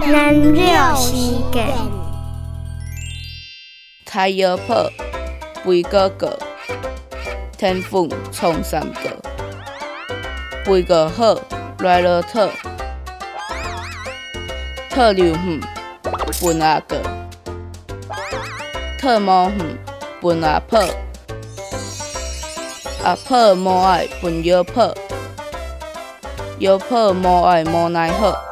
咱绕时间，太阳破，肥哥哥，天风冲三个，肥哥好，来了特，特流远，分阿哥，特毛远，分阿破，阿破毛爱分腰破，腰破毛爱毛奈好。